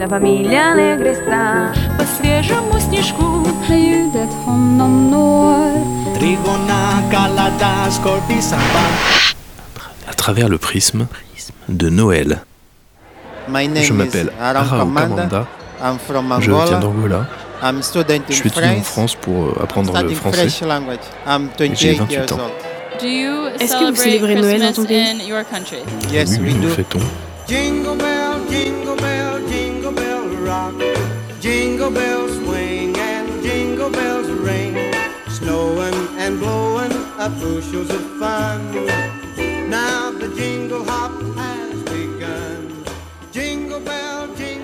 La familia negra По свежему снежку Ljudet honom når Trigona kaladas kortisamba À travers le prisme de Noël. My name Je is m'appelle Aram Ara Kamanda. Okamanda. I'm from Je viens Angola. d'Angola. I'm student Je in suis étudiant en France. France pour euh, apprendre le Studying français. French language. I'm j'ai 28 28 years ans. old. Do you Est-ce que vous celebrate célébrez Noël dans ton Christmas pays in your country? Yes, oui, we nous do. fêtons. Jingle bell, jingle bell, Jingle bell rock. Jingle bells swing and jingle bells ring. Snowing and blowing up bushels of fun. Now the jingle hop has begun. Jingle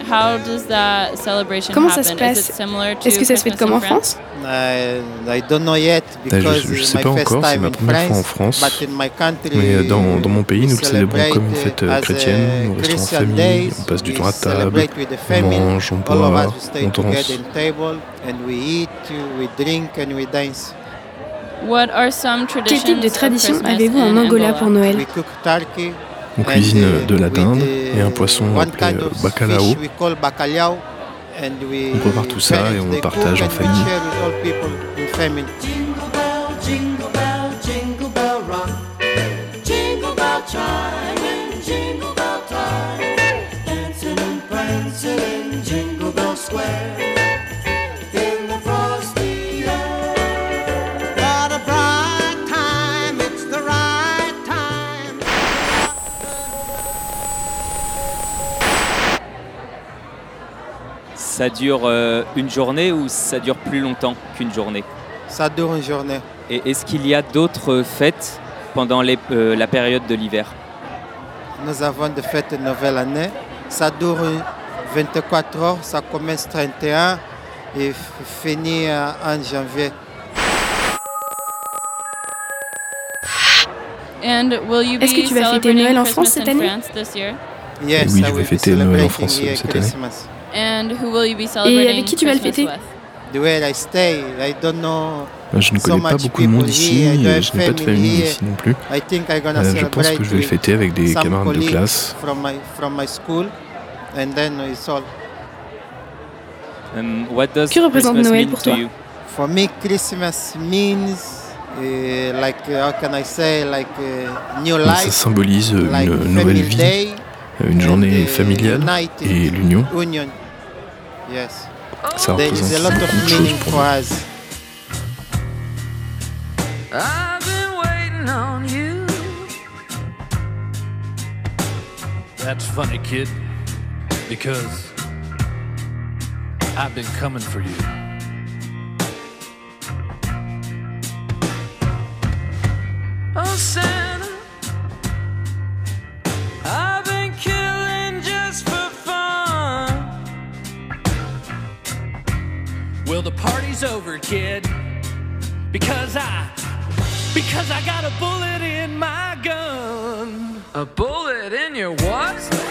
How does that celebration Comment ça happen? se Is passe? it similar to Est-ce que ça se fait Christmas comme in en France? I, I don't know yet je- because je it's sais my pas first encore, c'est time ma in première fois en France. France. But in my country, Mais euh, dans, dans mon pays, we nous le célébrons comme une celebrate fête euh, as a chrétienne. Nous restons en Christian famille, on passe du We temps à table, celebrate with the on family. mange, on boit, on danse. in table and we eat, we drink and we dance. What are some Quel traditions type de tradition avez-vous en in Angola pour Noël? On cuisine uh, de la dinde et un poisson appelé euh, bacalao. On prépare tout ça et on they partage en famille. Jingle bell, jingle Ça dure euh, une journée ou ça dure plus longtemps qu'une journée? Ça dure une journée. Et est-ce qu'il y a d'autres fêtes pendant les- euh, la période de l'hiver? Nous avons des fêtes de nouvelle année. Ça dure 24 heures. Ça commence 31 et finit euh, en janvier. And will you be Est-ce que tu vas fêter Noël en France cette année? France this year? Yes, oui, I je vais fêter Noël en France, cette année. Christmas. And who will you be celebrating avec qui tu vas le fêter with? The where I stay, I don't know. Je ne So connais pas much beaucoup de monde ici, et je n'ai pas de famille here. ici non plus. I think I'm gonna Euh, je pense que je vais le fêter avec des camarades de classe. from my from my school, and then it's all. What does Que représente Christmas Noël mean pour to toi? you? For me, Christmas means like how can I say like new Ça life, symbolise une like nouvelle family vie, day, une journée and, uh, familiale et l'union. Union. Yes, oh. Ça there is a lot of beaucoup de choses meaning for us. I've been waiting on you. That's funny, kid, because I've been coming for you. Oh, Santa. Well, the party's over, kid, because I, because I got a bullet in my gun. A bullet in your what?